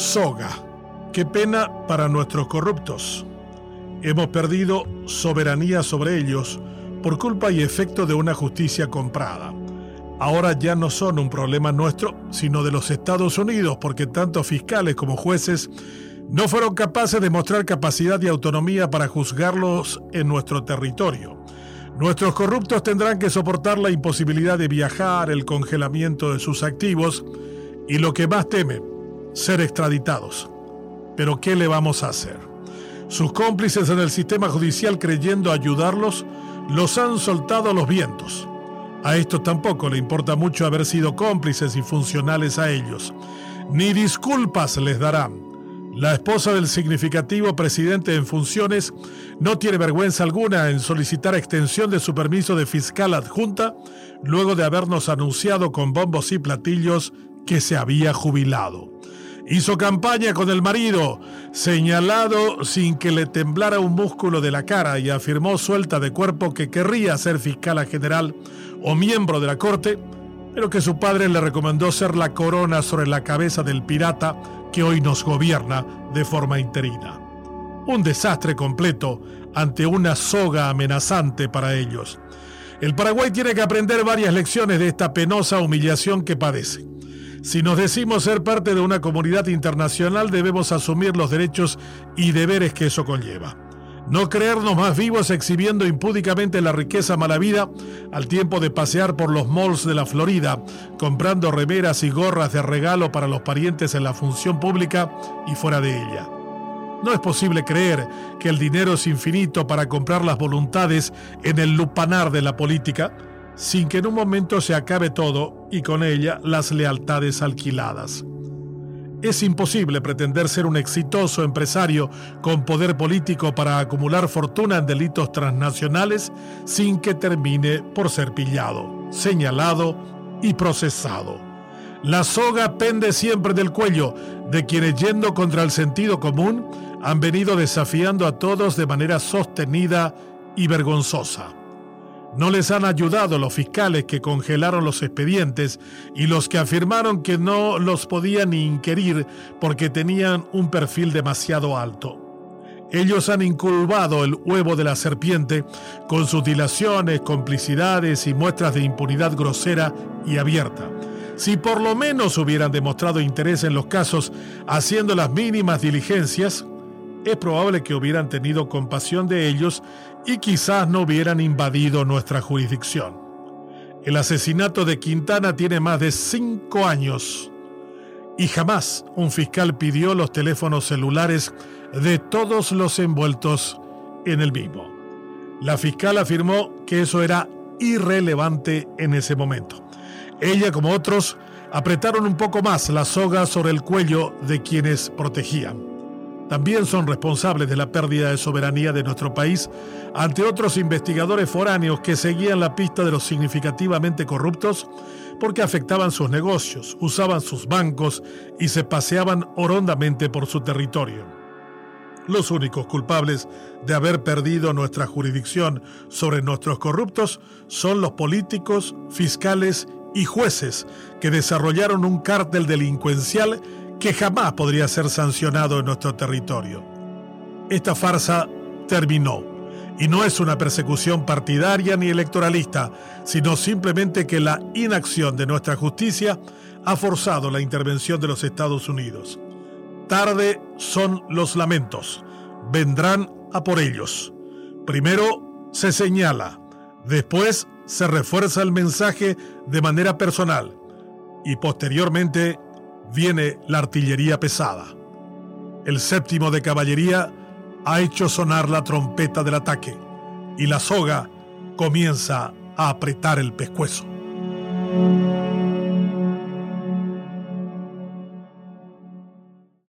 soga. Qué pena para nuestros corruptos. Hemos perdido soberanía sobre ellos por culpa y efecto de una justicia comprada. Ahora ya no son un problema nuestro, sino de los Estados Unidos, porque tanto fiscales como jueces no fueron capaces de mostrar capacidad y autonomía para juzgarlos en nuestro territorio. Nuestros corruptos tendrán que soportar la imposibilidad de viajar, el congelamiento de sus activos y lo que más temen, ser extraditados. Pero ¿qué le vamos a hacer? Sus cómplices en el sistema judicial creyendo ayudarlos, los han soltado a los vientos. A estos tampoco le importa mucho haber sido cómplices y funcionales a ellos. Ni disculpas les darán. La esposa del significativo presidente en funciones no tiene vergüenza alguna en solicitar extensión de su permiso de fiscal adjunta luego de habernos anunciado con bombos y platillos que se había jubilado. Hizo campaña con el marido, señalado sin que le temblara un músculo de la cara y afirmó suelta de cuerpo que querría ser fiscal general o miembro de la corte, pero que su padre le recomendó ser la corona sobre la cabeza del pirata que hoy nos gobierna de forma interina. Un desastre completo ante una soga amenazante para ellos. El Paraguay tiene que aprender varias lecciones de esta penosa humillación que padece. Si nos decimos ser parte de una comunidad internacional, debemos asumir los derechos y deberes que eso conlleva. No creernos más vivos exhibiendo impúdicamente la riqueza mala vida al tiempo de pasear por los malls de la Florida, comprando remeras y gorras de regalo para los parientes en la función pública y fuera de ella. No es posible creer que el dinero es infinito para comprar las voluntades en el lupanar de la política, sin que en un momento se acabe todo y con ella las lealtades alquiladas. Es imposible pretender ser un exitoso empresario con poder político para acumular fortuna en delitos transnacionales sin que termine por ser pillado, señalado y procesado. La soga pende siempre del cuello de quienes yendo contra el sentido común han venido desafiando a todos de manera sostenida y vergonzosa. No les han ayudado los fiscales que congelaron los expedientes y los que afirmaron que no los podían inquirir porque tenían un perfil demasiado alto. Ellos han inculvado el huevo de la serpiente con sus dilaciones, complicidades y muestras de impunidad grosera y abierta. Si por lo menos hubieran demostrado interés en los casos haciendo las mínimas diligencias, es probable que hubieran tenido compasión de ellos y quizás no hubieran invadido nuestra jurisdicción. El asesinato de Quintana tiene más de cinco años y jamás un fiscal pidió los teléfonos celulares de todos los envueltos en el mismo. La fiscal afirmó que eso era irrelevante en ese momento. Ella, como otros, apretaron un poco más la soga sobre el cuello de quienes protegían también son responsables de la pérdida de soberanía de nuestro país ante otros investigadores foráneos que seguían la pista de los significativamente corruptos porque afectaban sus negocios, usaban sus bancos y se paseaban horondamente por su territorio. Los únicos culpables de haber perdido nuestra jurisdicción sobre nuestros corruptos son los políticos, fiscales y jueces que desarrollaron un cártel delincuencial que jamás podría ser sancionado en nuestro territorio. Esta farsa terminó y no es una persecución partidaria ni electoralista, sino simplemente que la inacción de nuestra justicia ha forzado la intervención de los Estados Unidos. Tarde son los lamentos, vendrán a por ellos. Primero se señala, después se refuerza el mensaje de manera personal y posteriormente viene la artillería pesada. El séptimo de caballería ha hecho sonar la trompeta del ataque y la soga comienza a apretar el pescuezo.